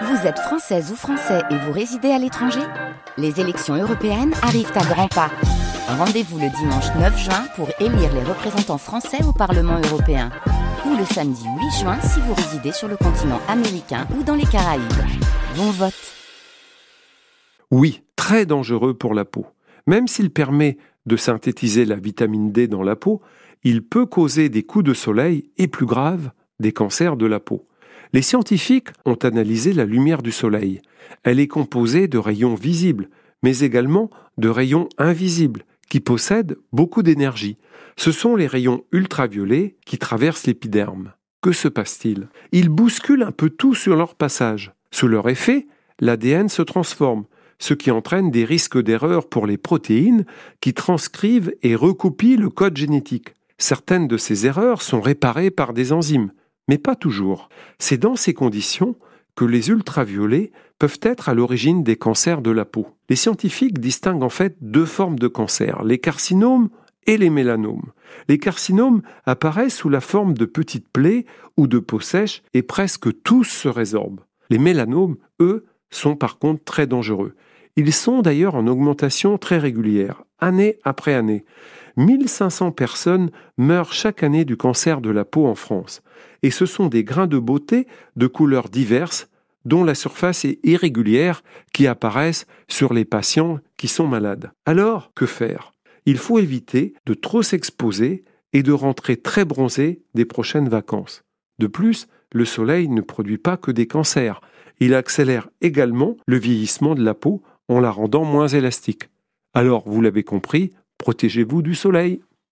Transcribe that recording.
Vous êtes française ou français et vous résidez à l'étranger Les élections européennes arrivent à grands pas. Rendez-vous le dimanche 9 juin pour élire les représentants français au Parlement européen. Ou le samedi 8 juin si vous résidez sur le continent américain ou dans les Caraïbes. Bon vote Oui, très dangereux pour la peau. Même s'il permet de synthétiser la vitamine D dans la peau, il peut causer des coups de soleil et plus grave, des cancers de la peau. Les scientifiques ont analysé la lumière du Soleil. Elle est composée de rayons visibles, mais également de rayons invisibles, qui possèdent beaucoup d'énergie. Ce sont les rayons ultraviolets qui traversent l'épiderme. Que se passe-t-il? Ils bousculent un peu tout sur leur passage. Sous leur effet, l'ADN se transforme, ce qui entraîne des risques d'erreur pour les protéines qui transcrivent et recopient le code génétique. Certaines de ces erreurs sont réparées par des enzymes, mais pas toujours. C'est dans ces conditions que les ultraviolets peuvent être à l'origine des cancers de la peau. Les scientifiques distinguent en fait deux formes de cancers, les carcinomes et les mélanomes. Les carcinomes apparaissent sous la forme de petites plaies ou de peau sèche et presque tous se résorbent. Les mélanomes, eux, sont par contre très dangereux. Ils sont d'ailleurs en augmentation très régulière, année après année. 1500 personnes meurent chaque année du cancer de la peau en France. Et ce sont des grains de beauté de couleurs diverses dont la surface est irrégulière qui apparaissent sur les patients qui sont malades. Alors, que faire? Il faut éviter de trop s'exposer et de rentrer très bronzé des prochaines vacances. De plus, le soleil ne produit pas que des cancers, il accélère également le vieillissement de la peau en la rendant moins élastique. Alors, vous l'avez compris, protégez-vous du soleil.